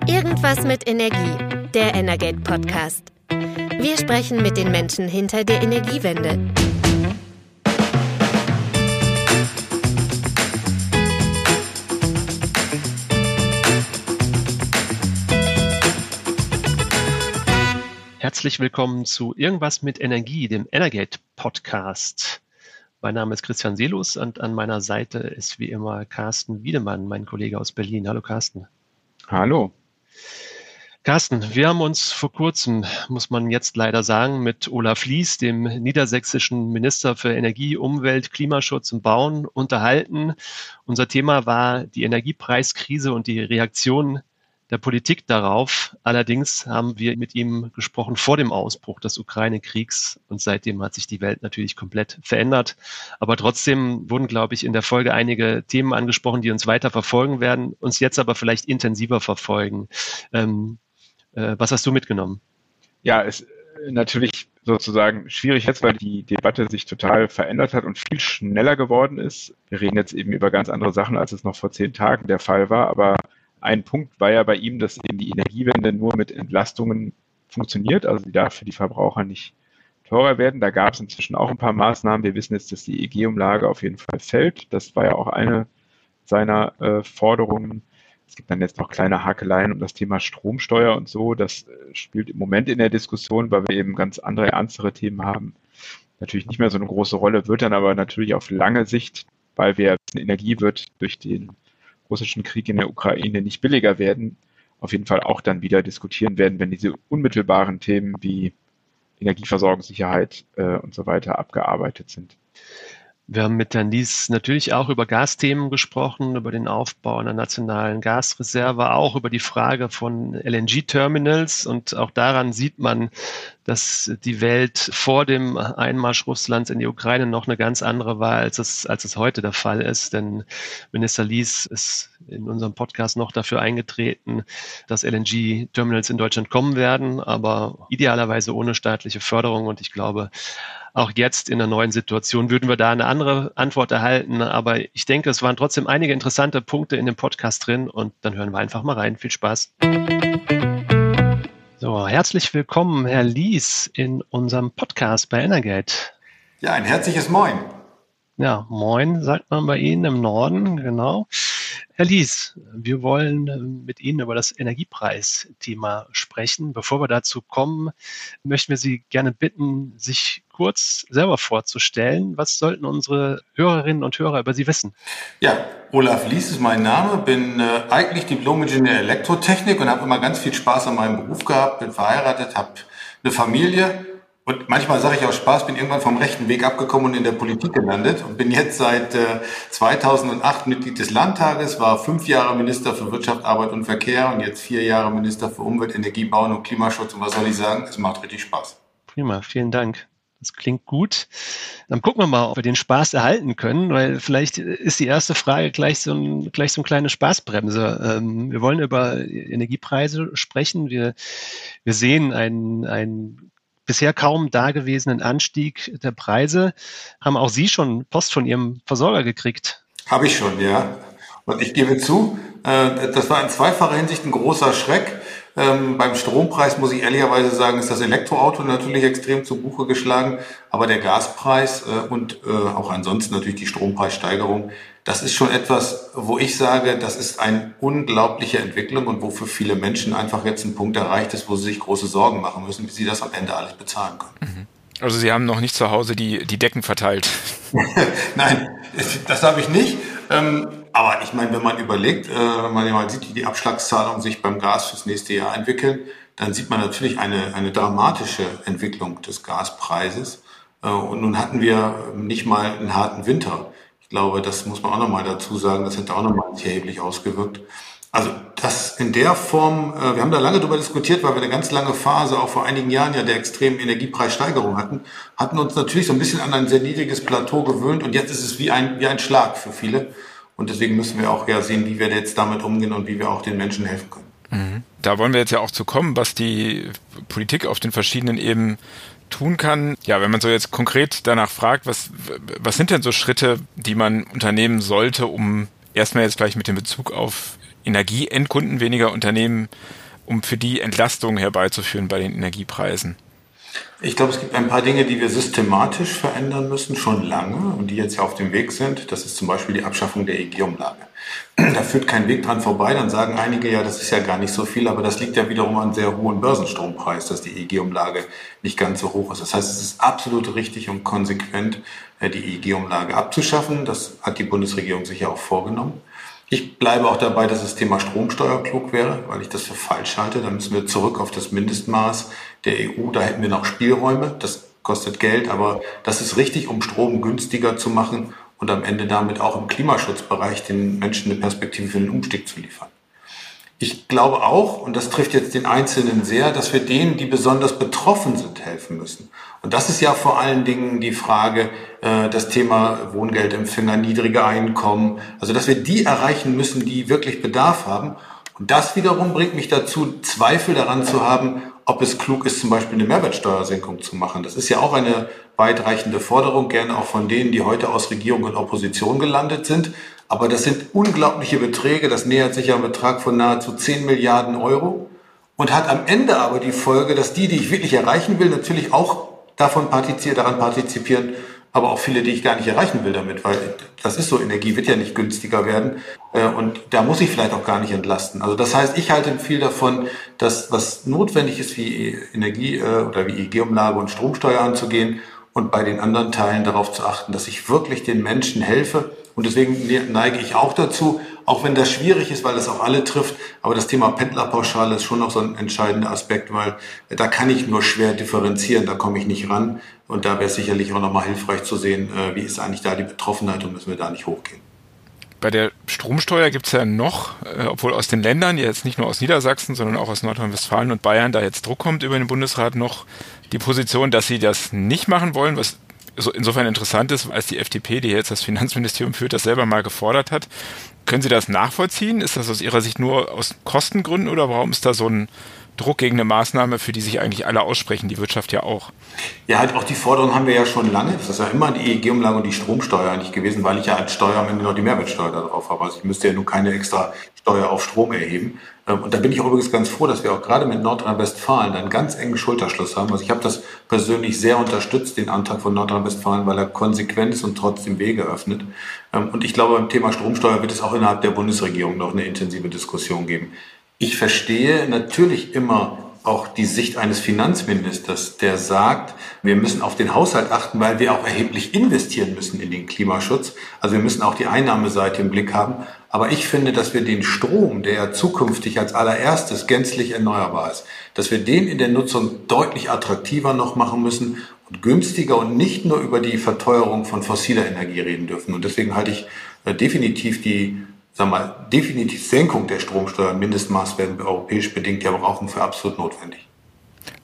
Irgendwas mit Energie, der Energate Podcast. Wir sprechen mit den Menschen hinter der Energiewende. Herzlich willkommen zu Irgendwas mit Energie, dem Energate Podcast. Mein Name ist Christian Selus und an meiner Seite ist wie immer Carsten Wiedemann, mein Kollege aus Berlin. Hallo Carsten. Hallo. Carsten, wir haben uns vor kurzem, muss man jetzt leider sagen, mit Olaf Lies, dem niedersächsischen Minister für Energie, Umwelt, Klimaschutz und Bauen, unterhalten. Unser Thema war die Energiepreiskrise und die Reaktion der Politik darauf. Allerdings haben wir mit ihm gesprochen vor dem Ausbruch des Ukraine-Kriegs und seitdem hat sich die Welt natürlich komplett verändert. Aber trotzdem wurden, glaube ich, in der Folge einige Themen angesprochen, die uns weiter verfolgen werden, uns jetzt aber vielleicht intensiver verfolgen. Ähm, äh, was hast du mitgenommen? Ja, es natürlich sozusagen schwierig jetzt, weil die Debatte sich total verändert hat und viel schneller geworden ist. Wir reden jetzt eben über ganz andere Sachen, als es noch vor zehn Tagen der Fall war, aber ein Punkt war ja bei ihm, dass eben die Energiewende nur mit Entlastungen funktioniert, also sie darf für die Verbraucher nicht teurer werden. Da gab es inzwischen auch ein paar Maßnahmen. Wir wissen jetzt, dass die EG-Umlage auf jeden Fall fällt. Das war ja auch eine seiner äh, Forderungen. Es gibt dann jetzt noch kleine Hakeleien um das Thema Stromsteuer und so. Das äh, spielt im Moment in der Diskussion, weil wir eben ganz andere, ernstere Themen haben. Natürlich nicht mehr so eine große Rolle, wird dann aber natürlich auf lange Sicht, weil wir Energie wird durch den russischen Krieg in der Ukraine nicht billiger werden, auf jeden Fall auch dann wieder diskutieren werden, wenn diese unmittelbaren Themen wie Energieversorgungssicherheit äh, und so weiter abgearbeitet sind. Wir haben mit Herrn Lies natürlich auch über Gasthemen gesprochen, über den Aufbau einer nationalen Gasreserve, auch über die Frage von LNG-Terminals. Und auch daran sieht man, dass die Welt vor dem Einmarsch Russlands in die Ukraine noch eine ganz andere war, als es, als es heute der Fall ist. Denn Minister Lies ist in unserem Podcast noch dafür eingetreten, dass LNG-Terminals in Deutschland kommen werden, aber idealerweise ohne staatliche Förderung. Und ich glaube, auch jetzt in der neuen Situation würden wir da eine andere Antwort erhalten. Aber ich denke, es waren trotzdem einige interessante Punkte in dem Podcast drin und dann hören wir einfach mal rein. Viel Spaß. So, herzlich willkommen, Herr Lies, in unserem Podcast bei Energate. Ja, ein herzliches Moin. Ja, moin, sagt man bei Ihnen im Norden, genau. Herr Lies, wir wollen äh, mit Ihnen über das Energiepreisthema sprechen. Bevor wir dazu kommen, möchten wir Sie gerne bitten, sich kurz selber vorzustellen. Was sollten unsere Hörerinnen und Hörer über Sie wissen? Ja, Olaf Lies ist mein Name, bin äh, eigentlich Diplom-Ingenieur Elektrotechnik und habe immer ganz viel Spaß an meinem Beruf gehabt, bin verheiratet, habe eine Familie und manchmal sage ich aus Spaß, bin irgendwann vom rechten Weg abgekommen und in der Politik gelandet und bin jetzt seit äh, 2008 Mitglied des Landtages, war fünf Jahre Minister für Wirtschaft, Arbeit und Verkehr und jetzt vier Jahre Minister für Umwelt, Energie, Bauen und Klimaschutz. Und was soll ich sagen? Es macht richtig Spaß. Prima, vielen Dank. Das klingt gut. Dann gucken wir mal, ob wir den Spaß erhalten können, weil vielleicht ist die erste Frage gleich so, ein, gleich so eine kleine Spaßbremse. Ähm, wir wollen über Energiepreise sprechen. Wir, wir sehen einen, einen bisher kaum dagewesenen Anstieg der Preise. Haben auch Sie schon Post von Ihrem Versorger gekriegt? Habe ich schon, ja. Und ich gebe zu, äh, das war in zweifacher Hinsicht ein großer Schreck. Ähm, beim Strompreis muss ich ehrlicherweise sagen, ist das Elektroauto natürlich extrem zu Buche geschlagen, aber der Gaspreis äh, und äh, auch ansonsten natürlich die Strompreissteigerung, das ist schon etwas, wo ich sage, das ist eine unglaubliche Entwicklung und wo für viele Menschen einfach jetzt ein Punkt erreicht ist, wo sie sich große Sorgen machen müssen, wie sie das am Ende alles bezahlen können. Mhm. Also Sie haben noch nicht zu Hause die, die Decken verteilt. Nein, das habe ich nicht. Ähm, aber ich meine, wenn man überlegt, äh, wenn man mal sieht, wie die Abschlagszahlungen sich beim Gas fürs nächste Jahr entwickeln, dann sieht man natürlich eine, eine dramatische Entwicklung des Gaspreises. Äh, und nun hatten wir nicht mal einen harten Winter. Ich glaube, das muss man auch nochmal dazu sagen, das hätte auch nochmal sich erheblich ausgewirkt. Also das in der Form, äh, wir haben da lange darüber diskutiert, weil wir eine ganz lange Phase auch vor einigen Jahren ja der extremen Energiepreissteigerung hatten, hatten uns natürlich so ein bisschen an ein sehr niedriges Plateau gewöhnt und jetzt ist es wie ein, wie ein Schlag für viele. Und deswegen müssen wir auch ja sehen, wie wir jetzt damit umgehen und wie wir auch den Menschen helfen können. Mhm. Da wollen wir jetzt ja auch zu kommen, was die Politik auf den verschiedenen Ebenen tun kann. Ja, wenn man so jetzt konkret danach fragt, was, was sind denn so Schritte, die man unternehmen sollte, um erstmal jetzt gleich mit dem Bezug auf Energieendkunden, weniger Unternehmen, um für die Entlastung herbeizuführen bei den Energiepreisen? Ich glaube, es gibt ein paar Dinge, die wir systematisch verändern müssen, schon lange und die jetzt ja auf dem Weg sind. Das ist zum Beispiel die Abschaffung der EG-Umlage. Da führt kein Weg dran vorbei. Dann sagen einige, ja, das ist ja gar nicht so viel, aber das liegt ja wiederum an sehr hohen Börsenstrompreis, dass die EG-Umlage nicht ganz so hoch ist. Das heißt, es ist absolut richtig und konsequent, äh, die EG-Umlage abzuschaffen. Das hat die Bundesregierung sich ja auch vorgenommen. Ich bleibe auch dabei, dass das Thema Stromsteuer klug wäre, weil ich das für falsch halte. Da müssen wir zurück auf das Mindestmaß der EU. Da hätten wir noch Spielräume. Das kostet Geld, aber das ist richtig, um Strom günstiger zu machen und am Ende damit auch im Klimaschutzbereich den Menschen eine Perspektive für den Umstieg zu liefern. Ich glaube auch, und das trifft jetzt den Einzelnen sehr, dass wir denen, die besonders betroffen sind, helfen müssen. Und das ist ja vor allen Dingen die Frage, äh, das Thema Wohngeldempfänger, niedrige Einkommen, also dass wir die erreichen müssen, die wirklich Bedarf haben. Das wiederum bringt mich dazu, Zweifel daran zu haben, ob es klug ist, zum Beispiel eine Mehrwertsteuersenkung zu machen. Das ist ja auch eine weitreichende Forderung, gerne auch von denen, die heute aus Regierung und Opposition gelandet sind. Aber das sind unglaubliche Beträge. Das nähert sich ja einem Betrag von nahezu 10 Milliarden Euro und hat am Ende aber die Folge, dass die, die ich wirklich erreichen will, natürlich auch davon partizipieren, daran partizipieren, aber auch viele, die ich gar nicht erreichen will damit, weil das ist so, Energie wird ja nicht günstiger werden äh, und da muss ich vielleicht auch gar nicht entlasten. Also das heißt, ich halte viel davon, dass was notwendig ist, wie Energie äh, oder wie EG-Umlage und Stromsteuer anzugehen und bei den anderen Teilen darauf zu achten, dass ich wirklich den Menschen helfe und deswegen ne-, neige ich auch dazu, auch wenn das schwierig ist, weil das auch alle trifft. Aber das Thema Pendlerpauschale ist schon noch so ein entscheidender Aspekt, weil da kann ich nur schwer differenzieren, da komme ich nicht ran. Und da wäre es sicherlich auch nochmal hilfreich zu sehen, äh, wie ist eigentlich da die Betroffenheit und müssen wir da nicht hochgehen. Bei der Stromsteuer gibt es ja noch, äh, obwohl aus den Ländern, jetzt nicht nur aus Niedersachsen, sondern auch aus Nordrhein-Westfalen und Bayern, da jetzt Druck kommt über den Bundesrat, noch die Position, dass sie das nicht machen wollen, was insofern interessant ist, als die FDP, die jetzt das Finanzministerium führt, das selber mal gefordert hat. Können Sie das nachvollziehen? Ist das aus Ihrer Sicht nur aus Kostengründen oder warum ist da so ein Druck gegen eine Maßnahme, für die sich eigentlich alle aussprechen, die Wirtschaft ja auch. Ja, halt auch die Forderung haben wir ja schon lange. Das ist ja immer die EEG-Umlage und die Stromsteuer nicht gewesen, weil ich ja als Steuer noch die Mehrwertsteuer darauf habe. Also ich müsste ja nur keine extra Steuer auf Strom erheben. Ähm, und da bin ich auch übrigens ganz froh, dass wir auch gerade mit Nordrhein-Westfalen einen ganz engen Schulterschluss haben. Also ich habe das persönlich sehr unterstützt, den Antrag von Nordrhein-Westfalen, weil er konsequent ist und trotzdem Wege öffnet. Ähm, und ich glaube, beim Thema Stromsteuer wird es auch innerhalb der Bundesregierung noch eine intensive Diskussion geben. Ich verstehe natürlich immer auch die Sicht eines Finanzministers, der sagt, wir müssen auf den Haushalt achten, weil wir auch erheblich investieren müssen in den Klimaschutz. Also wir müssen auch die Einnahmeseite im Blick haben. Aber ich finde, dass wir den Strom, der zukünftig als allererstes gänzlich erneuerbar ist, dass wir den in der Nutzung deutlich attraktiver noch machen müssen und günstiger und nicht nur über die Verteuerung von fossiler Energie reden dürfen. Und deswegen halte ich äh, definitiv die sag mal, definitiv Senkung der Stromsteuer, Mindestmaß werden wir europäisch bedingt ja brauchen für absolut notwendig.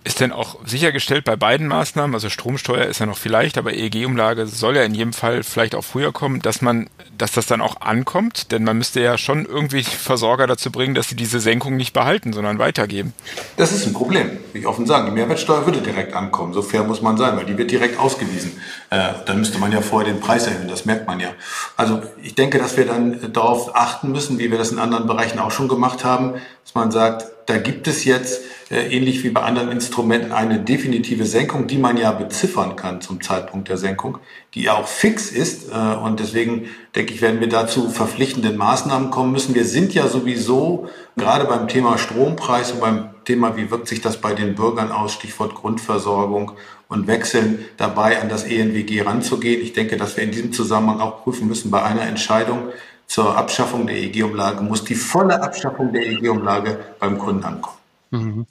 Ist denn auch sichergestellt bei beiden Maßnahmen, also Stromsteuer ist ja noch vielleicht, aber EEG-Umlage soll ja in jedem Fall vielleicht auch früher kommen, dass man, dass das dann auch ankommt? Denn man müsste ja schon irgendwie Versorger dazu bringen, dass sie diese Senkung nicht behalten, sondern weitergeben. Das ist ein Problem, wie ich offen sagen. Die Mehrwertsteuer würde direkt ankommen. So fair muss man sein, weil die wird direkt ausgewiesen. Äh, dann müsste man ja vorher den Preis erhöhen, das merkt man ja. Also ich denke, dass wir dann darauf achten müssen, wie wir das in anderen Bereichen auch schon gemacht haben, dass man sagt, da gibt es jetzt äh, ähnlich wie bei anderen Instrumenten eine definitive Senkung, die man ja beziffern kann zum Zeitpunkt der Senkung, die ja auch fix ist. Äh, und deswegen denke ich, werden wir dazu verpflichtenden Maßnahmen kommen müssen. Wir sind ja sowieso gerade beim Thema Strompreis und beim Thema, wie wirkt sich das bei den Bürgern aus, Stichwort Grundversorgung und Wechseln dabei, an das ENWG ranzugehen. Ich denke, dass wir in diesem Zusammenhang auch prüfen müssen bei einer Entscheidung, zur Abschaffung der EG-Umlage muss die volle Abschaffung der EG-Umlage beim Kunden ankommen. Mhm.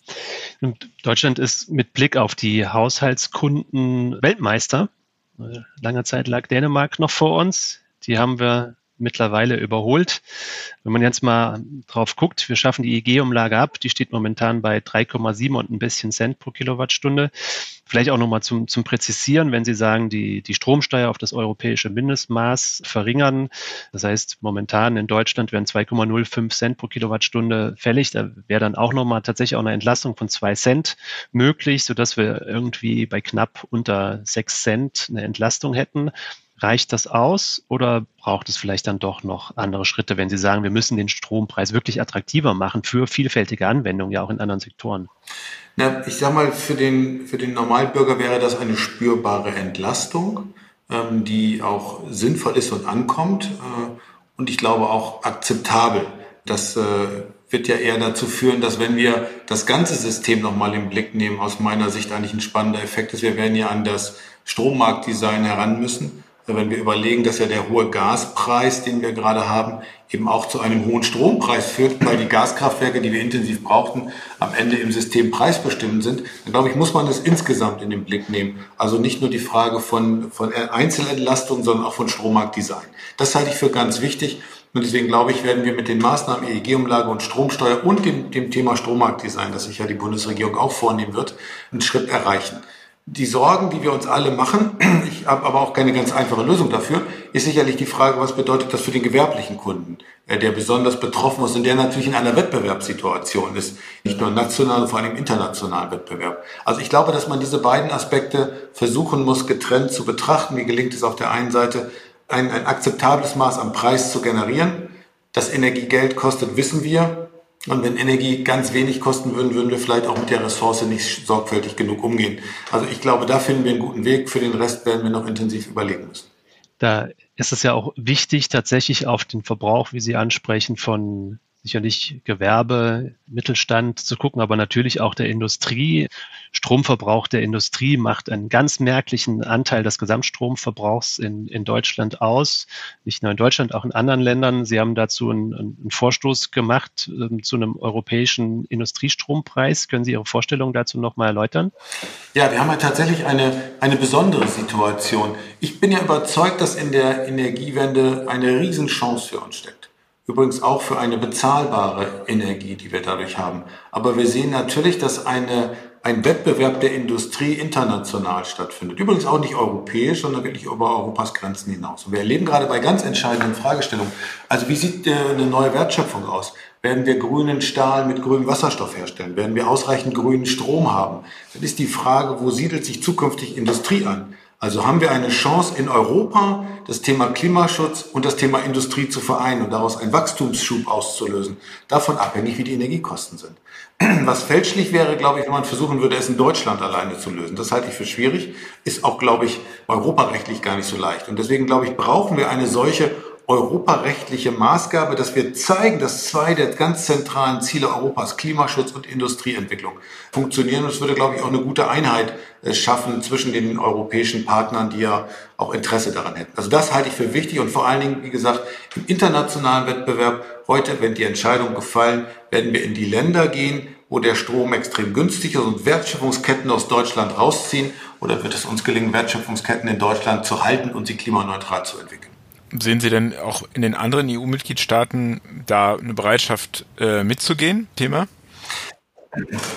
Deutschland ist mit Blick auf die Haushaltskunden Weltmeister. Lange Zeit lag Dänemark noch vor uns. Die haben wir mittlerweile überholt. Wenn man jetzt mal drauf guckt, wir schaffen die EG-Umlage ab, die steht momentan bei 3,7 und ein bisschen Cent pro Kilowattstunde. Vielleicht auch nochmal zum, zum Präzisieren, wenn Sie sagen, die, die Stromsteuer auf das europäische Mindestmaß verringern. Das heißt, momentan in Deutschland wären 2,05 Cent pro Kilowattstunde fällig. Da wäre dann auch nochmal tatsächlich auch eine Entlastung von zwei Cent möglich, sodass wir irgendwie bei knapp unter sechs Cent eine Entlastung hätten. Reicht das aus oder braucht es vielleicht dann doch noch andere Schritte, wenn Sie sagen, wir müssen den Strompreis wirklich attraktiver machen für vielfältige Anwendungen, ja auch in anderen Sektoren? Na, ich sag mal, für den, für den Normalbürger wäre das eine spürbare Entlastung, ähm, die auch sinnvoll ist und ankommt äh, und ich glaube auch akzeptabel. Das äh, wird ja eher dazu führen, dass wenn wir das ganze System nochmal im Blick nehmen, aus meiner Sicht eigentlich ein spannender Effekt ist, wir werden ja an das Strommarktdesign heran müssen wenn wir überlegen, dass ja der hohe Gaspreis, den wir gerade haben, eben auch zu einem hohen Strompreis führt, weil die Gaskraftwerke, die wir intensiv brauchten, am Ende im System preisbestimmend sind, dann glaube ich, muss man das insgesamt in den Blick nehmen. Also nicht nur die Frage von, von Einzelentlastung, sondern auch von Strommarktdesign. Das halte ich für ganz wichtig. Und deswegen glaube ich, werden wir mit den Maßnahmen EEG-Umlage und Stromsteuer und dem, dem Thema Strommarktdesign, das sich ja die Bundesregierung auch vornehmen wird, einen Schritt erreichen. Die Sorgen, die wir uns alle machen, ich habe aber auch keine ganz einfache Lösung dafür, ist sicherlich die Frage, was bedeutet das für den gewerblichen Kunden, äh, der besonders betroffen ist und der natürlich in einer Wettbewerbssituation ist, nicht nur national, vor allem internationalen Wettbewerb. Also ich glaube, dass man diese beiden Aspekte versuchen muss, getrennt zu betrachten. Wie gelingt es auf der einen Seite, ein, ein akzeptables Maß an Preis zu generieren? Das Energiegeld kostet, wissen wir. Und wenn Energie ganz wenig kosten würden, würden wir vielleicht auch mit der Ressource nicht sorgfältig genug umgehen. Also ich glaube, da finden wir einen guten Weg. Für den Rest werden wir noch intensiv überlegen müssen. Da ist es ja auch wichtig, tatsächlich auf den Verbrauch, wie Sie ansprechen, von sicherlich Gewerbe, Mittelstand zu gucken, aber natürlich auch der Industrie. Stromverbrauch der Industrie macht einen ganz merklichen Anteil des Gesamtstromverbrauchs in, in Deutschland aus. Nicht nur in Deutschland, auch in anderen Ländern. Sie haben dazu einen, einen Vorstoß gemacht äh, zu einem europäischen Industriestrompreis. Können Sie Ihre Vorstellung dazu noch mal erläutern? Ja, wir haben ja tatsächlich eine, eine besondere Situation. Ich bin ja überzeugt, dass in der Energiewende eine Riesenchance für uns steckt. Übrigens auch für eine bezahlbare Energie, die wir dadurch haben. Aber wir sehen natürlich, dass eine, ein Wettbewerb der Industrie international stattfindet. Übrigens auch nicht europäisch, sondern wirklich über Europas Grenzen hinaus. Und wir erleben gerade bei ganz entscheidenden Fragestellungen, also wie sieht eine neue Wertschöpfung aus? Werden wir grünen Stahl mit grünem Wasserstoff herstellen? Werden wir ausreichend grünen Strom haben? Dann ist die Frage, wo siedelt sich zukünftig Industrie an? Also haben wir eine Chance in Europa, das Thema Klimaschutz und das Thema Industrie zu vereinen und daraus einen Wachstumsschub auszulösen. Davon abhängig, wie die Energiekosten sind. Was fälschlich wäre, glaube ich, wenn man versuchen würde, es in Deutschland alleine zu lösen. Das halte ich für schwierig, ist auch, glaube ich, europarechtlich gar nicht so leicht. Und deswegen, glaube ich, brauchen wir eine solche europarechtliche Maßgabe, dass wir zeigen, dass zwei der ganz zentralen Ziele Europas, Klimaschutz und Industrieentwicklung, funktionieren. Und es würde, glaube ich, auch eine gute Einheit äh, schaffen zwischen den europäischen Partnern, die ja auch Interesse daran hätten. Also das halte ich für wichtig und vor allen Dingen, wie gesagt, im internationalen Wettbewerb, heute, wenn die Entscheidung gefallen, werden wir in die Länder gehen, wo der Strom extrem günstig ist und Wertschöpfungsketten aus Deutschland rausziehen? Oder wird es uns gelingen, Wertschöpfungsketten in Deutschland zu halten und sie klimaneutral zu entwickeln? Sehen Sie denn auch in den anderen EU-Mitgliedstaaten da eine Bereitschaft äh, mitzugehen, Thema?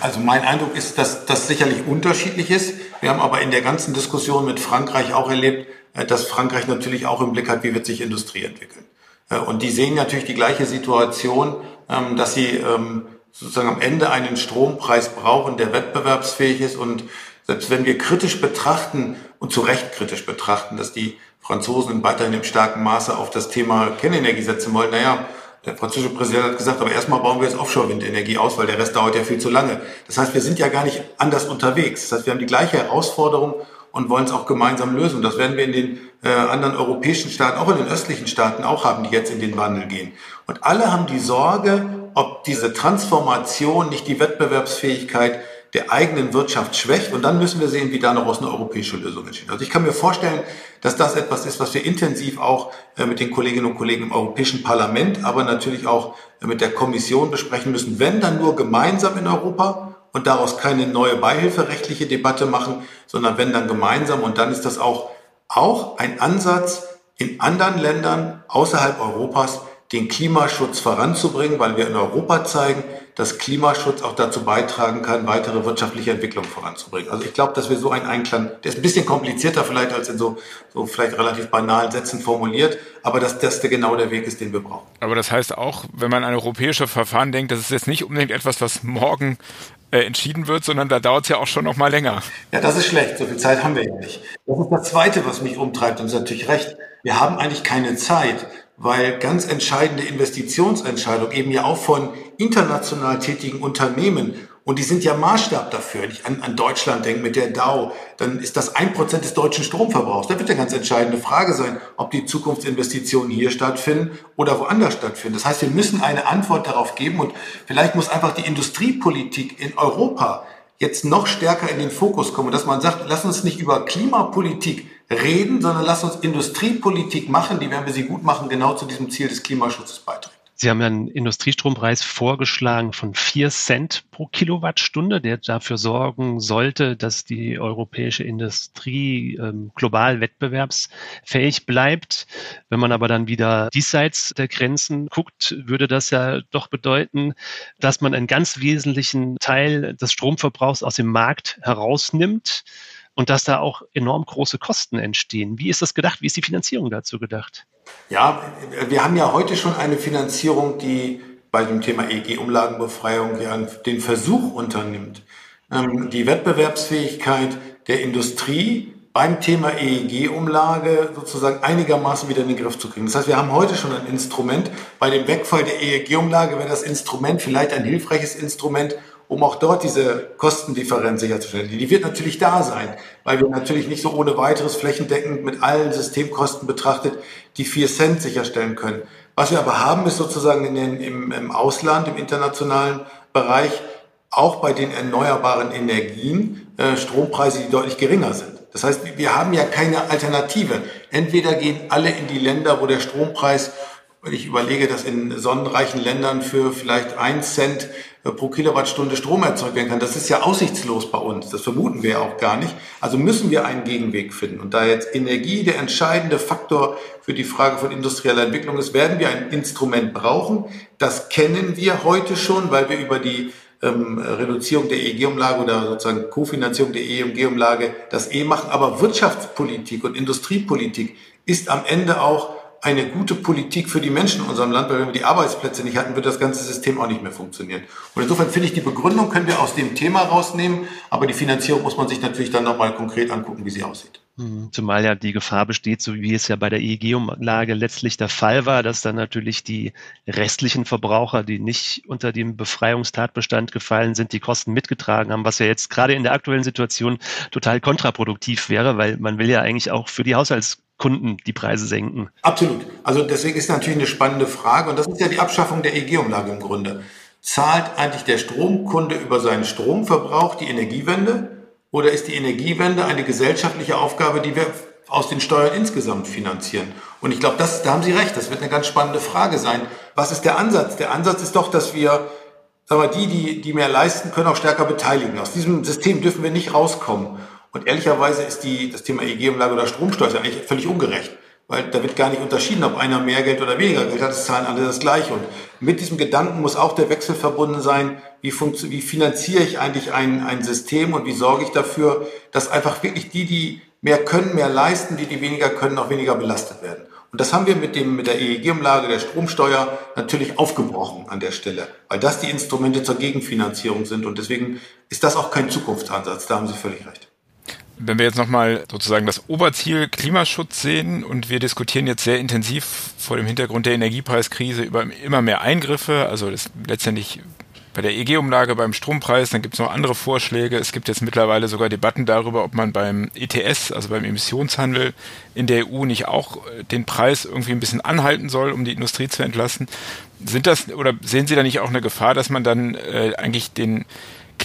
Also mein Eindruck ist, dass das sicherlich unterschiedlich ist. Wir haben aber in der ganzen Diskussion mit Frankreich auch erlebt, äh, dass Frankreich natürlich auch im Blick hat, wie wird sich Industrie entwickeln. Äh, und die sehen natürlich die gleiche Situation, ähm, dass sie ähm, sozusagen am Ende einen Strompreis brauchen, der wettbewerbsfähig ist. Und selbst wenn wir kritisch betrachten und zu Recht kritisch betrachten, dass die Franzosen weiterhin im starken Maße auf das Thema Kernenergie setzen wollen. Naja, der französische Präsident hat gesagt, aber erstmal bauen wir jetzt Offshore-Windenergie aus, weil der Rest dauert ja viel zu lange. Das heißt, wir sind ja gar nicht anders unterwegs. Das heißt, wir haben die gleiche Herausforderung und wollen es auch gemeinsam lösen. Das werden wir in den äh, anderen europäischen Staaten, auch in den östlichen Staaten auch haben, die jetzt in den Wandel gehen. Und alle haben die Sorge, ob diese Transformation nicht die Wettbewerbsfähigkeit der eigenen Wirtschaft schwächt. Und dann müssen wir sehen, wie da noch aus eine europäische Lösung entsteht. Also ich kann mir vorstellen, dass das etwas ist, was wir intensiv auch äh, mit den Kolleginnen und Kollegen im Europäischen Parlament, aber natürlich auch äh, mit der Kommission besprechen müssen. Wenn dann nur gemeinsam in Europa und daraus keine neue beihilferechtliche Debatte machen, sondern wenn dann gemeinsam. Und dann ist das auch, auch ein Ansatz in anderen Ländern außerhalb Europas, den Klimaschutz voranzubringen, weil wir in Europa zeigen, dass Klimaschutz auch dazu beitragen kann, weitere wirtschaftliche Entwicklung voranzubringen. Also ich glaube, dass wir so einen Einklang, der ist ein bisschen komplizierter vielleicht als in so, so vielleicht relativ banalen Sätzen formuliert, aber dass das der genau der Weg ist, den wir brauchen. Aber das heißt auch, wenn man an europäische Verfahren denkt, das ist jetzt nicht unbedingt etwas, was morgen äh, entschieden wird, sondern da dauert es ja auch schon noch mal länger. Ja, das ist schlecht. So viel Zeit haben wir ja nicht. Das ist das Zweite, was mich umtreibt. Und das ist natürlich recht. Wir haben eigentlich keine Zeit, weil ganz entscheidende Investitionsentscheidungen eben ja auch von international tätigen Unternehmen und die sind ja Maßstab dafür. Wenn ich an, an Deutschland denke mit der DAO, dann ist das ein Prozent des deutschen Stromverbrauchs. Da wird eine ganz entscheidende Frage sein, ob die Zukunftsinvestitionen hier stattfinden oder woanders stattfinden. Das heißt, wir müssen eine Antwort darauf geben und vielleicht muss einfach die Industriepolitik in Europa jetzt noch stärker in den Fokus kommen, dass man sagt, lass uns nicht über Klimapolitik reden, sondern lass uns Industriepolitik machen, die, wenn wir sie gut machen, genau zu diesem Ziel des Klimaschutzes beiträgt. Sie haben ja einen Industriestrompreis vorgeschlagen von vier Cent pro Kilowattstunde, der dafür sorgen sollte, dass die europäische Industrie ähm, global wettbewerbsfähig bleibt. Wenn man aber dann wieder diesseits der Grenzen guckt, würde das ja doch bedeuten, dass man einen ganz wesentlichen Teil des Stromverbrauchs aus dem Markt herausnimmt und dass da auch enorm große Kosten entstehen. Wie ist das gedacht? Wie ist die Finanzierung dazu gedacht? Ja, wir haben ja heute schon eine Finanzierung, die bei dem Thema EEG-Umlagenbefreiung ja den Versuch unternimmt, ähm, die Wettbewerbsfähigkeit der Industrie beim Thema EEG-Umlage sozusagen einigermaßen wieder in den Griff zu kriegen. Das heißt, wir haben heute schon ein Instrument. Bei dem Wegfall der EEG-Umlage wäre das Instrument vielleicht ein hilfreiches Instrument, um auch dort diese Kostendifferenz sicherzustellen. Die wird natürlich da sein, weil wir natürlich nicht so ohne weiteres flächendeckend mit allen Systemkosten betrachtet die vier Cent sicherstellen können. Was wir aber haben, ist sozusagen in den, im, im Ausland, im internationalen Bereich, auch bei den erneuerbaren Energien äh, Strompreise, die deutlich geringer sind. Das heißt, wir haben ja keine Alternative. Entweder gehen alle in die Länder, wo der Strompreis wenn ich überlege, dass in sonnenreichen Ländern für vielleicht ein Cent pro Kilowattstunde Strom erzeugt werden kann, das ist ja aussichtslos bei uns. Das vermuten wir ja auch gar nicht. Also müssen wir einen Gegenweg finden. Und da jetzt Energie der entscheidende Faktor für die Frage von industrieller Entwicklung ist, werden wir ein Instrument brauchen. Das kennen wir heute schon, weil wir über die ähm, Reduzierung der EEG-Umlage oder sozusagen Kofinanzierung der EEG-Umlage das eh machen. Aber Wirtschaftspolitik und Industriepolitik ist am Ende auch eine gute Politik für die Menschen in unserem Land, weil wenn wir die Arbeitsplätze nicht hatten, wird das ganze System auch nicht mehr funktionieren. Und insofern finde ich, die Begründung können wir aus dem Thema rausnehmen, aber die Finanzierung muss man sich natürlich dann nochmal konkret angucken, wie sie aussieht. Hm, zumal ja die Gefahr besteht, so wie es ja bei der EEG-Umlage letztlich der Fall war, dass dann natürlich die restlichen Verbraucher, die nicht unter dem Befreiungstatbestand gefallen sind, die Kosten mitgetragen haben, was ja jetzt gerade in der aktuellen Situation total kontraproduktiv wäre, weil man will ja eigentlich auch für die Haushalts Kunden die Preise senken. Absolut. Also deswegen ist natürlich eine spannende Frage und das ist ja die Abschaffung der EG-Umlage im Grunde. Zahlt eigentlich der Stromkunde über seinen Stromverbrauch die Energiewende oder ist die Energiewende eine gesellschaftliche Aufgabe, die wir aus den Steuern insgesamt finanzieren? Und ich glaube, das, da haben Sie recht, das wird eine ganz spannende Frage sein. Was ist der Ansatz? Der Ansatz ist doch, dass wir sagen wir, die, die, die mehr leisten, können auch stärker beteiligen. Aus diesem System dürfen wir nicht rauskommen. Und ehrlicherweise ist die, das Thema EG-Umlage oder Stromsteuer eigentlich völlig ungerecht. Weil da wird gar nicht unterschieden, ob einer mehr Geld oder weniger Geld hat, es zahlen alle das Gleiche. Und mit diesem Gedanken muss auch der Wechsel verbunden sein, wie, wie finanziere ich eigentlich ein, ein System und wie sorge ich dafür, dass einfach wirklich die, die mehr können, mehr leisten, die, die weniger können, auch weniger belastet werden. Und das haben wir mit, dem, mit der EEG-Umlage, der Stromsteuer natürlich aufgebrochen an der Stelle, weil das die Instrumente zur Gegenfinanzierung sind. Und deswegen ist das auch kein Zukunftsansatz. Da haben Sie völlig recht wenn wir jetzt nochmal sozusagen das Oberziel Klimaschutz sehen und wir diskutieren jetzt sehr intensiv vor dem Hintergrund der Energiepreiskrise über immer mehr Eingriffe, also das letztendlich bei der EG-Umlage beim Strompreis, dann gibt es noch andere Vorschläge. Es gibt jetzt mittlerweile sogar Debatten darüber, ob man beim ETS, also beim Emissionshandel in der EU nicht auch äh, den Preis irgendwie ein bisschen anhalten soll, um die Industrie zu entlasten. Sind das oder sehen Sie da nicht auch eine Gefahr, dass man dann äh, eigentlich den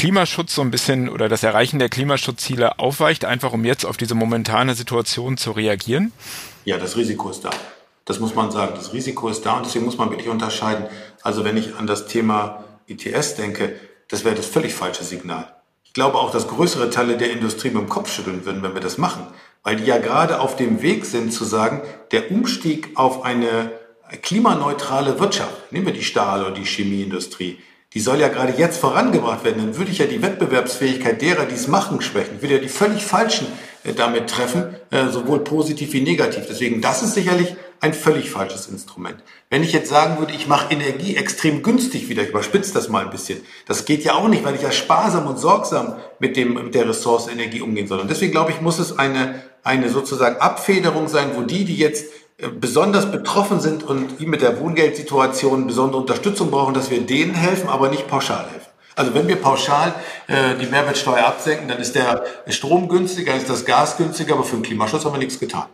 Klimaschutz so ein bisschen oder das Erreichen der Klimaschutzziele aufweicht, einfach um jetzt auf diese momentane Situation zu reagieren? Ja, das Risiko ist da. Das muss man sagen. Das Risiko ist da und deswegen muss man wirklich unterscheiden. Also wenn ich an das Thema ITS denke, das wäre das völlig falsche Signal. Ich glaube auch, dass größere Teile der Industrie mit dem Kopf schütteln würden, wenn wir das machen. Weil die ja gerade auf dem Weg sind zu sagen, der Umstieg auf eine klimaneutrale Wirtschaft, nehmen wir die Stahl- oder die Chemieindustrie, die soll ja gerade jetzt vorangebracht werden, dann würde ich ja die Wettbewerbsfähigkeit derer, die es machen, schwächen. Ich würde ja die völlig falschen äh, damit treffen, äh, sowohl positiv wie negativ. Deswegen, das ist sicherlich ein völlig falsches Instrument. Wenn ich jetzt sagen würde, ich mache Energie extrem günstig wieder, ich überspitze das mal ein bisschen, das geht ja auch nicht, weil ich ja sparsam und sorgsam mit, dem, mit der Ressource Energie umgehen soll. Und deswegen glaube ich, muss es eine, eine sozusagen Abfederung sein, wo die, die jetzt besonders betroffen sind und die mit der Wohngeldsituation besondere Unterstützung brauchen, dass wir denen helfen, aber nicht pauschal helfen. Also wenn wir pauschal äh, die Mehrwertsteuer absenken, dann ist der Strom günstiger, ist das Gas günstiger, aber für den Klimaschutz haben wir nichts getan.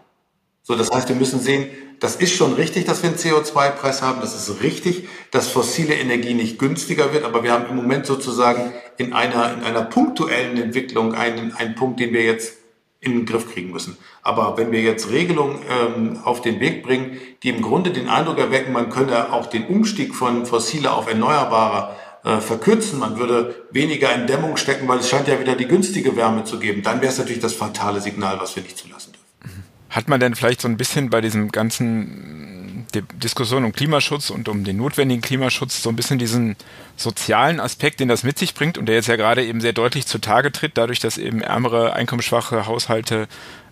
So, das heißt, wir müssen sehen, das ist schon richtig, dass wir einen CO2-Preis haben. Das ist richtig, dass fossile Energie nicht günstiger wird. Aber wir haben im Moment sozusagen in einer, in einer punktuellen Entwicklung einen, einen Punkt, den wir jetzt in den Griff kriegen müssen. Aber wenn wir jetzt Regelungen ähm, auf den Weg bringen, die im Grunde den Eindruck erwecken, man könne auch den Umstieg von fossiler auf erneuerbare äh, verkürzen, man würde weniger in Dämmung stecken, weil es scheint ja wieder die günstige Wärme zu geben, dann wäre es natürlich das fatale Signal, was wir nicht zulassen dürfen. Hat man denn vielleicht so ein bisschen bei diesem ganzen die Diskussion um Klimaschutz und um den notwendigen Klimaschutz so ein bisschen diesen sozialen Aspekt, den das mit sich bringt und der jetzt ja gerade eben sehr deutlich zutage tritt, dadurch, dass eben ärmere, einkommensschwache Haushalte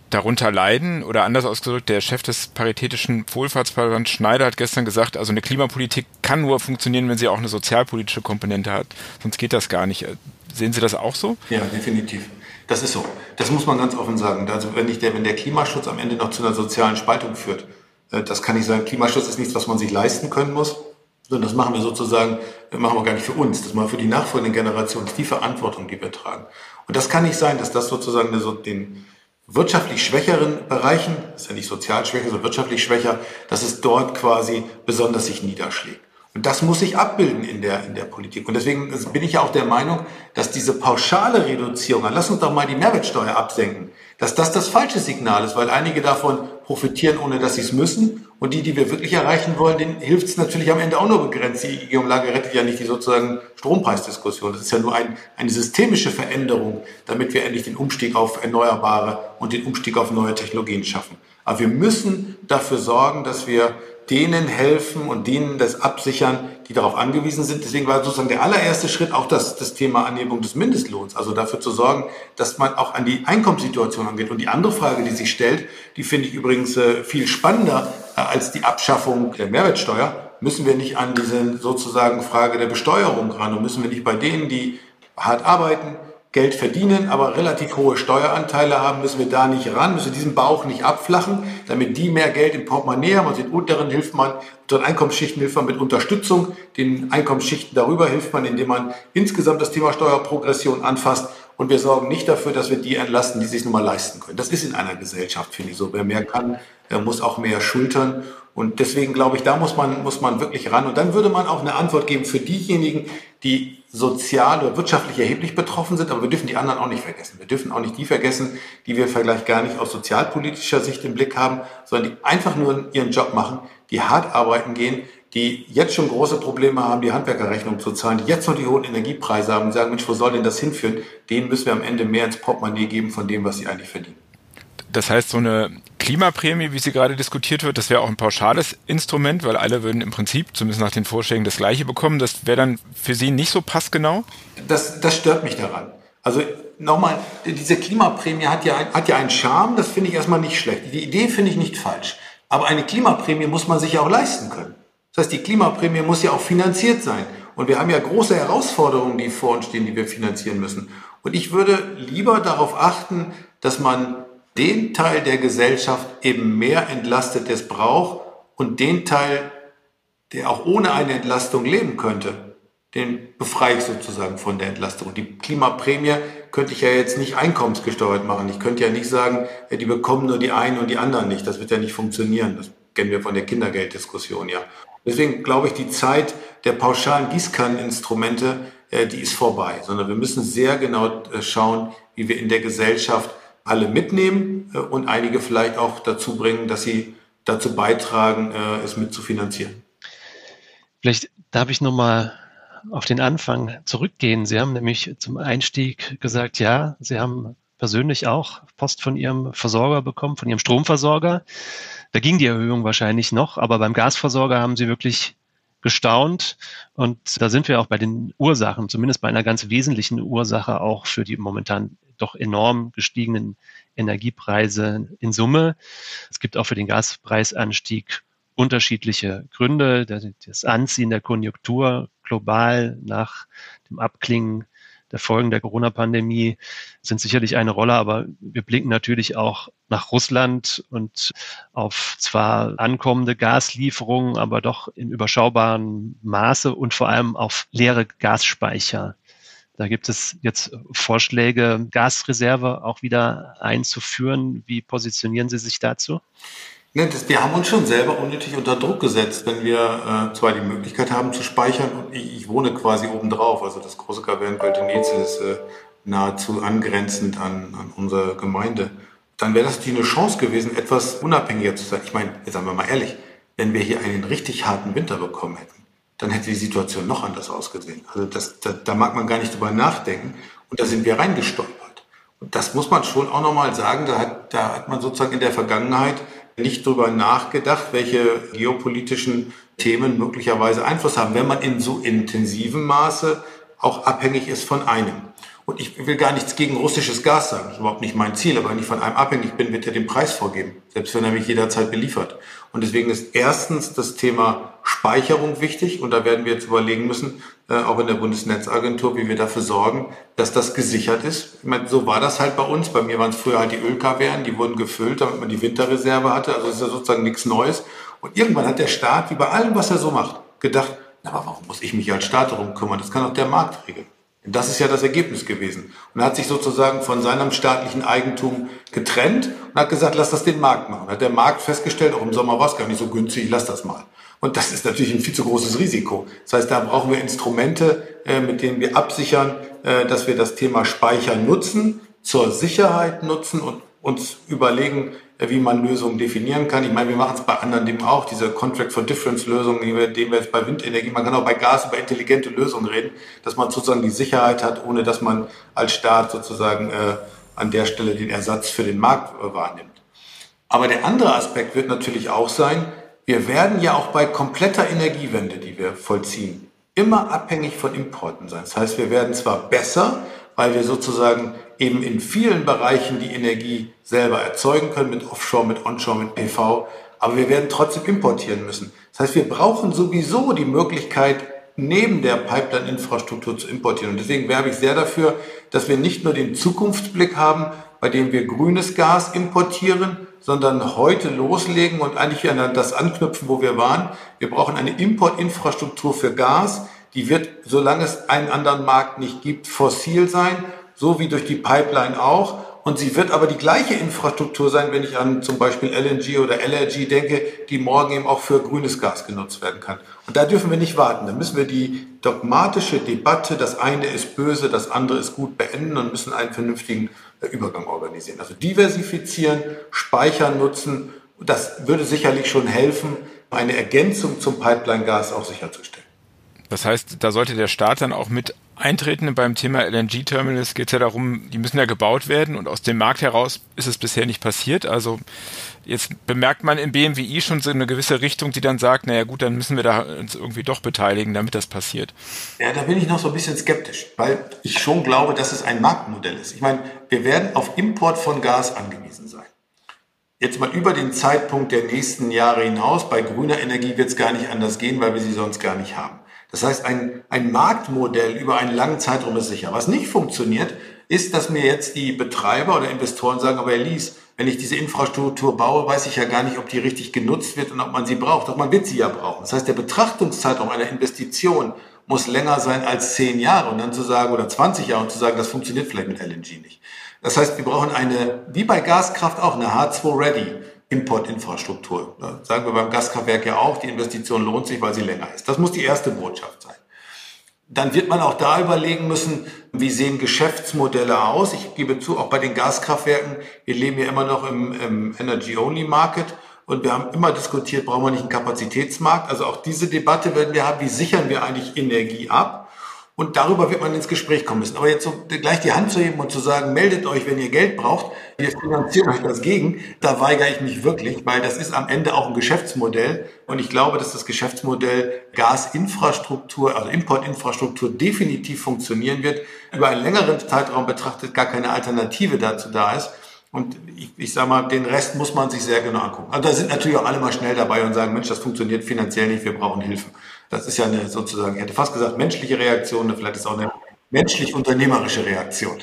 darunter leiden? Oder anders ausgedrückt, der Chef des Paritätischen Wohlfahrtsverbands Schneider hat gestern gesagt, also eine Klimapolitik kann nur funktionieren, wenn sie auch eine sozialpolitische Komponente hat. Sonst geht das gar nicht. Sehen Sie das auch so? Ja, definitiv. Das ist so. Das muss man ganz offen sagen. Also wenn, ich der, wenn der Klimaschutz am Ende noch zu einer sozialen Spaltung führt, das kann ich sagen, Klimaschutz ist nichts, was man sich leisten können muss, sondern das machen wir sozusagen, machen wir gar nicht für uns, das machen wir für die nachfolgenden Generationen. Das ist die Verantwortung, die wir tragen. Und das kann nicht sein, dass das sozusagen den, wirtschaftlich schwächeren Bereichen, das ist ja nicht sozial schwächer, sondern wirtschaftlich schwächer, dass es dort quasi besonders sich niederschlägt. Und das muss sich abbilden in der, in der Politik. Und deswegen bin ich ja auch der Meinung, dass diese pauschale Reduzierung, lass uns doch mal die Mehrwertsteuer absenken, dass das das falsche Signal ist, weil einige davon profitieren, ohne dass sie es müssen. Und die, die wir wirklich erreichen wollen, denen hilft es natürlich am Ende auch nur begrenzt. Die IG-Umlage rettet ja nicht die sozusagen Strompreisdiskussion. Das ist ja nur ein, eine systemische Veränderung, damit wir endlich den Umstieg auf Erneuerbare und den Umstieg auf neue Technologien schaffen. Aber wir müssen dafür sorgen, dass wir denen helfen und denen das absichern, die darauf angewiesen sind. Deswegen war sozusagen der allererste Schritt auch das, das Thema Anhebung des Mindestlohns. Also dafür zu sorgen, dass man auch an die Einkommenssituation angeht. Und die andere Frage, die sich stellt, die finde ich übrigens äh, viel spannender äh, als die Abschaffung der Mehrwertsteuer. Müssen wir nicht an diese sozusagen Frage der Besteuerung ran und müssen wir nicht bei denen, die hart arbeiten, Geld verdienen, aber relativ hohe Steueranteile haben, müssen wir da nicht ran, müssen diesen Bauch nicht abflachen, damit die mehr Geld im Portemonnaie haben. Und den unteren hilft man, unseren Einkommensschichten hilft man mit Unterstützung, den Einkommensschichten darüber hilft man, indem man insgesamt das Thema Steuerprogression anfasst. Und wir sorgen nicht dafür, dass wir die entlasten, die sich nun mal leisten können. Das ist in einer Gesellschaft, finde ich so. Wer mehr kann, muss auch mehr schultern. Und deswegen glaube ich, da muss man, muss man wirklich ran. Und dann würde man auch eine Antwort geben für diejenigen, die sozial oder wirtschaftlich erheblich betroffen sind. Aber wir dürfen die anderen auch nicht vergessen. Wir dürfen auch nicht die vergessen, die wir vielleicht gar nicht aus sozialpolitischer Sicht im Blick haben, sondern die einfach nur ihren Job machen, die hart arbeiten gehen, die jetzt schon große Probleme haben, die Handwerkerrechnung zu zahlen, die jetzt noch die hohen Energiepreise haben und sagen, Mensch, wo soll denn das hinführen? Denen müssen wir am Ende mehr ins Portemonnaie geben von dem, was sie eigentlich verdienen. Das heißt, so eine Klimaprämie, wie sie gerade diskutiert wird, das wäre auch ein pauschales Instrument, weil alle würden im Prinzip, zumindest nach den Vorschlägen, das gleiche bekommen. Das wäre dann für Sie nicht so passgenau? Das, das stört mich daran. Also nochmal, diese Klimaprämie hat ja, hat ja einen Charme, das finde ich erstmal nicht schlecht. Die Idee finde ich nicht falsch. Aber eine Klimaprämie muss man sich ja auch leisten können. Das heißt, die Klimaprämie muss ja auch finanziert sein. Und wir haben ja große Herausforderungen, die vor uns stehen, die wir finanzieren müssen. Und ich würde lieber darauf achten, dass man den Teil der Gesellschaft eben mehr entlastet, der es braucht, und den Teil, der auch ohne eine Entlastung leben könnte, den befreie ich sozusagen von der Entlastung. Die Klimaprämie könnte ich ja jetzt nicht einkommensgesteuert machen. Ich könnte ja nicht sagen, die bekommen nur die einen und die anderen nicht. Das wird ja nicht funktionieren. Das kennen wir von der Kindergelddiskussion ja. Deswegen glaube ich, die Zeit der pauschalen Gießkanneninstrumente, äh, die ist vorbei, sondern wir müssen sehr genau äh, schauen, wie wir in der Gesellschaft alle mitnehmen äh, und einige vielleicht auch dazu bringen, dass sie dazu beitragen, äh, es mitzufinanzieren. Vielleicht darf ich nochmal auf den Anfang zurückgehen. Sie haben nämlich zum Einstieg gesagt, ja, Sie haben persönlich auch Post von Ihrem Versorger bekommen, von Ihrem Stromversorger. Da ging die Erhöhung wahrscheinlich noch, aber beim Gasversorger haben Sie wirklich gestaunt. Und da sind wir auch bei den Ursachen, zumindest bei einer ganz wesentlichen Ursache auch für die momentan doch enorm gestiegenen Energiepreise in Summe. Es gibt auch für den Gaspreisanstieg unterschiedliche Gründe. Das Anziehen der Konjunktur global nach dem Abklingen der Folgen der Corona-Pandemie sind sicherlich eine Rolle, aber wir blicken natürlich auch nach Russland und auf zwar ankommende Gaslieferungen, aber doch in überschaubarem Maße und vor allem auf leere Gasspeicher. Da gibt es jetzt Vorschläge, Gasreserve auch wieder einzuführen. Wie positionieren Sie sich dazu? Ne, das, wir haben uns schon selber unnötig unter Druck gesetzt, wenn wir äh, zwar die Möglichkeit haben zu speichern und ich, ich wohne quasi obendrauf, also das große Kavernenfeld ist äh, nahezu angrenzend an, an unsere Gemeinde, dann wäre das natürlich eine Chance gewesen, etwas unabhängiger zu sein. Ich meine, jetzt sagen wir mal ehrlich, wenn wir hier einen richtig harten Winter bekommen hätten, dann hätte die Situation noch anders ausgesehen. Also das, da, da mag man gar nicht drüber nachdenken und da sind wir reingestolpert. Und das muss man schon auch nochmal sagen, da hat, da hat man sozusagen in der Vergangenheit nicht drüber nachgedacht, welche geopolitischen Themen möglicherweise Einfluss haben, wenn man in so intensivem Maße auch abhängig ist von einem. Und ich will gar nichts gegen russisches Gas sagen, das ist überhaupt nicht mein Ziel, aber wenn ich von einem abhängig bin, wird er den Preis vorgeben, selbst wenn er mich jederzeit beliefert. Und deswegen ist erstens das Thema Speicherung wichtig und da werden wir jetzt überlegen müssen, äh, auch in der Bundesnetzagentur, wie wir dafür sorgen, dass das gesichert ist. Ich meine, so war das halt bei uns. Bei mir waren es früher halt die Ölkavernen, die wurden gefüllt, damit man die Winterreserve hatte. Also ist ja sozusagen nichts Neues. Und irgendwann hat der Staat, wie bei allem, was er so macht, gedacht, na, aber warum muss ich mich als Staat darum kümmern? Das kann auch der Markt regeln. Das ist ja das Ergebnis gewesen. Und er hat sich sozusagen von seinem staatlichen Eigentum getrennt und hat gesagt, lass das den Markt machen. Hat der Markt festgestellt, auch im Sommer war es gar nicht so günstig, lass das mal. Und das ist natürlich ein viel zu großes Risiko. Das heißt, da brauchen wir Instrumente, äh, mit denen wir absichern, äh, dass wir das Thema Speicher nutzen, zur Sicherheit nutzen und uns überlegen, wie man Lösungen definieren kann. Ich meine, wir machen es bei anderen dem auch, diese Contract for Difference Lösungen, die wir, die wir jetzt bei Windenergie, man kann auch bei Gas über intelligente Lösungen reden, dass man sozusagen die Sicherheit hat, ohne dass man als Staat sozusagen äh, an der Stelle den Ersatz für den Markt äh, wahrnimmt. Aber der andere Aspekt wird natürlich auch sein, wir werden ja auch bei kompletter Energiewende, die wir vollziehen, immer abhängig von Importen sein. Das heißt, wir werden zwar besser, weil wir sozusagen eben in vielen Bereichen die Energie selber erzeugen können, mit Offshore, mit Onshore, mit PV. Aber wir werden trotzdem importieren müssen. Das heißt, wir brauchen sowieso die Möglichkeit, neben der Pipeline-Infrastruktur zu importieren. Und deswegen werbe ich sehr dafür, dass wir nicht nur den Zukunftsblick haben, bei dem wir grünes Gas importieren, sondern heute loslegen und eigentlich an das anknüpfen, wo wir waren. Wir brauchen eine Importinfrastruktur für Gas. Die wird, solange es einen anderen Markt nicht gibt, fossil sein so wie durch die Pipeline auch. Und sie wird aber die gleiche Infrastruktur sein, wenn ich an zum Beispiel LNG oder LRG denke, die morgen eben auch für grünes Gas genutzt werden kann. Und da dürfen wir nicht warten. Da müssen wir die dogmatische Debatte, das eine ist böse, das andere ist gut, beenden und müssen einen vernünftigen äh, Übergang organisieren. Also diversifizieren, speichern, nutzen. Das würde sicherlich schon helfen, eine Ergänzung zum Pipeline-Gas auch sicherzustellen. Das heißt, da sollte der Staat dann auch mit eintreten. Beim Thema LNG-Terminals geht es ja darum, die müssen ja gebaut werden und aus dem Markt heraus ist es bisher nicht passiert. Also jetzt bemerkt man im BMWI schon so eine gewisse Richtung, die dann sagt, naja gut, dann müssen wir da uns irgendwie doch beteiligen, damit das passiert. Ja, da bin ich noch so ein bisschen skeptisch, weil ich schon glaube, dass es ein Marktmodell ist. Ich meine, wir werden auf Import von Gas angewiesen sein. Jetzt mal über den Zeitpunkt der nächsten Jahre hinaus. Bei grüner Energie wird es gar nicht anders gehen, weil wir sie sonst gar nicht haben. Das heißt, ein, ein Marktmodell über einen langen Zeitraum ist sicher. Was nicht funktioniert, ist, dass mir jetzt die Betreiber oder Investoren sagen, aber Lies, wenn ich diese Infrastruktur baue, weiß ich ja gar nicht, ob die richtig genutzt wird und ob man sie braucht. Doch man wird sie ja brauchen. Das heißt, der Betrachtungszeitraum einer Investition muss länger sein als zehn Jahre und dann zu sagen, oder 20 Jahre und zu sagen, das funktioniert vielleicht mit LNG nicht. Das heißt, wir brauchen eine, wie bei Gaskraft auch, eine H2-Ready. Importinfrastruktur. Da sagen wir beim Gaskraftwerk ja auch, die Investition lohnt sich, weil sie länger ist. Das muss die erste Botschaft sein. Dann wird man auch da überlegen müssen, wie sehen Geschäftsmodelle aus. Ich gebe zu, auch bei den Gaskraftwerken, wir leben ja immer noch im, im Energy-Only-Market und wir haben immer diskutiert, brauchen wir nicht einen Kapazitätsmarkt. Also auch diese Debatte werden wir haben, wie sichern wir eigentlich Energie ab? Und darüber wird man ins Gespräch kommen müssen. Aber jetzt so gleich die Hand zu heben und zu sagen, meldet euch, wenn ihr Geld braucht, wir finanzieren euch das gegen, da weigere ich mich wirklich, weil das ist am Ende auch ein Geschäftsmodell. Und ich glaube, dass das Geschäftsmodell Gasinfrastruktur, also Importinfrastruktur definitiv funktionieren wird, über einen längeren Zeitraum betrachtet gar keine Alternative dazu da ist. Und ich, ich sage mal, den Rest muss man sich sehr genau angucken. Also da sind natürlich auch alle mal schnell dabei und sagen, Mensch, das funktioniert finanziell nicht, wir brauchen Hilfe. Das ist ja eine sozusagen, ich hätte fast gesagt, menschliche Reaktion, vielleicht ist auch eine menschlich-unternehmerische Reaktion.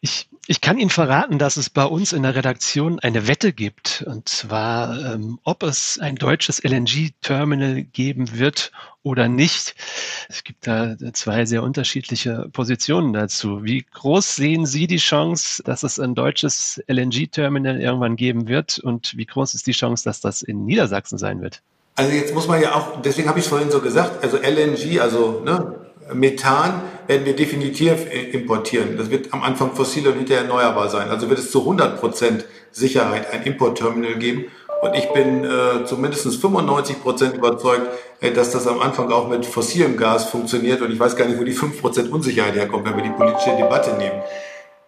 Ich, ich kann Ihnen verraten, dass es bei uns in der Redaktion eine Wette gibt, und zwar, ähm, ob es ein deutsches LNG-Terminal geben wird oder nicht. Es gibt da zwei sehr unterschiedliche Positionen dazu. Wie groß sehen Sie die Chance, dass es ein deutsches LNG-Terminal irgendwann geben wird? Und wie groß ist die Chance, dass das in Niedersachsen sein wird? Also jetzt muss man ja auch, deswegen habe ich es vorhin so gesagt, also LNG, also ne, Methan werden wir definitiv importieren. Das wird am Anfang fossil und hinterher erneuerbar sein. Also wird es zu 100 Prozent Sicherheit ein Importterminal geben. Und ich bin äh, zu mindestens 95 Prozent überzeugt, äh, dass das am Anfang auch mit fossilem Gas funktioniert. Und ich weiß gar nicht, wo die 5 Prozent Unsicherheit herkommt, wenn wir die politische Debatte nehmen.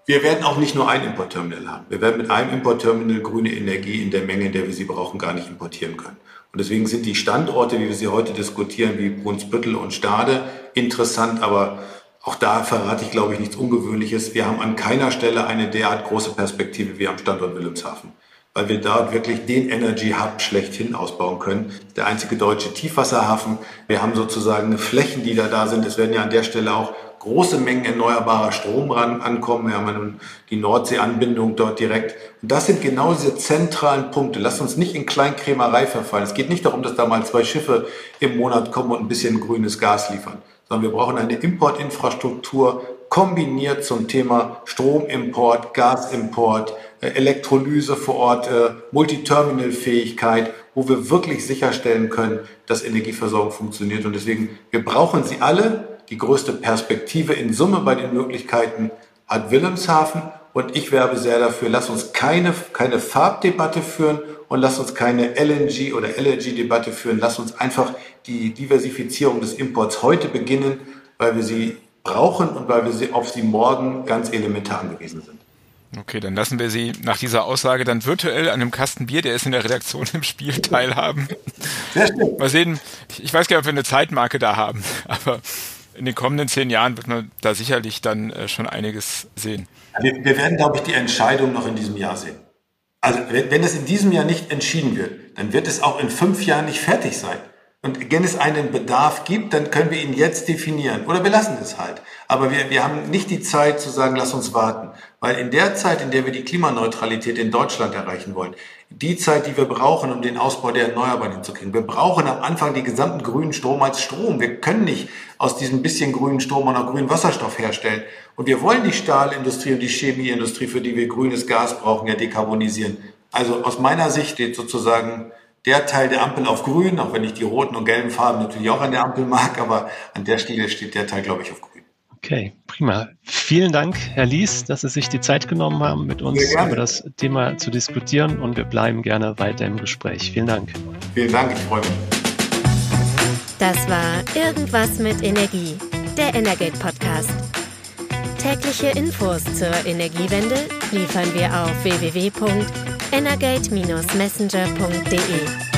Wir werden auch nicht nur ein Importterminal haben. Wir werden mit einem Importterminal grüne Energie in der Menge, in der wir sie brauchen, gar nicht importieren können. Und deswegen sind die Standorte, wie wir sie heute diskutieren, wie Brunsbüttel und Stade, interessant, aber auch da verrate ich, glaube ich, nichts Ungewöhnliches. Wir haben an keiner Stelle eine derart große Perspektive wie am Standort Wilhelmshaven, weil wir dort wirklich den Energy Hub schlechthin ausbauen können. Der einzige deutsche Tiefwasserhafen. Wir haben sozusagen Flächen, die da da sind. Es werden ja an der Stelle auch große Mengen erneuerbarer Strom ran ankommen. Wir haben die Nordseeanbindung dort direkt. Und das sind genau diese zentralen Punkte. Lasst uns nicht in Kleinkrämerei verfallen. Es geht nicht darum, dass da mal zwei Schiffe im Monat kommen und ein bisschen grünes Gas liefern, sondern wir brauchen eine Importinfrastruktur kombiniert zum Thema Stromimport, Gasimport, äh, Elektrolyse vor Ort, äh, Multiterminal-Fähigkeit, wo wir wirklich sicherstellen können, dass Energieversorgung funktioniert. Und deswegen, wir brauchen sie alle die größte Perspektive in Summe bei den Möglichkeiten hat Wilhelmshaven. Und ich werbe sehr dafür, lass uns keine, keine Farbdebatte führen und lass uns keine LNG oder LNG-Debatte führen. Lass uns einfach die Diversifizierung des Imports heute beginnen, weil wir sie brauchen und weil wir sie auf sie morgen ganz elementar angewiesen sind. Okay, dann lassen wir Sie nach dieser Aussage dann virtuell an einem Kasten Bier, der ist in der Redaktion im Spiel, teilhaben. Sehr schön. Mal sehen, ich weiß gar nicht, ob wir eine Zeitmarke da haben, aber in den kommenden zehn Jahren wird man da sicherlich dann äh, schon einiges sehen. Wir, wir, werden, glaube ich, die Entscheidung noch in diesem Jahr sehen. Also wenn, wenn es in diesem Jahr nicht entschieden wird, dann wird es auch in fünf Jahren nicht fertig sein. Und wenn es einen Bedarf gibt, dann können wir ihn jetzt definieren. Oder wir lassen es halt. Aber wir, wir haben nicht die Zeit zu sagen, lass uns warten. Weil in der Zeit, in der wir die Klimaneutralität in Deutschland erreichen wollen, die Zeit, die wir brauchen, um den Ausbau der Erneuerbaren hinzukriegen. Wir brauchen am Anfang die gesamten grünen Strom als Strom. Wir können nicht aus diesem bisschen grünen Strom auch noch grünen Wasserstoff herstellen. Und wir wollen die Stahlindustrie und die Chemieindustrie, für die wir grünes Gas brauchen, ja dekarbonisieren. Also aus meiner Sicht steht sozusagen der Teil der Ampel auf grün, auch wenn ich die roten und gelben Farben natürlich auch an der Ampel mag, aber an der Stelle steht der Teil, glaube ich, auf grün. Okay, prima. Vielen Dank, Herr Lies, dass Sie sich die Zeit genommen haben, mit uns über das Thema zu diskutieren und wir bleiben gerne weiter im Gespräch. Vielen Dank. Vielen Dank, ich freue mich. Das war Irgendwas mit Energie, der Energate Podcast. Tägliche Infos zur Energiewende liefern wir auf www.energate-messenger.de.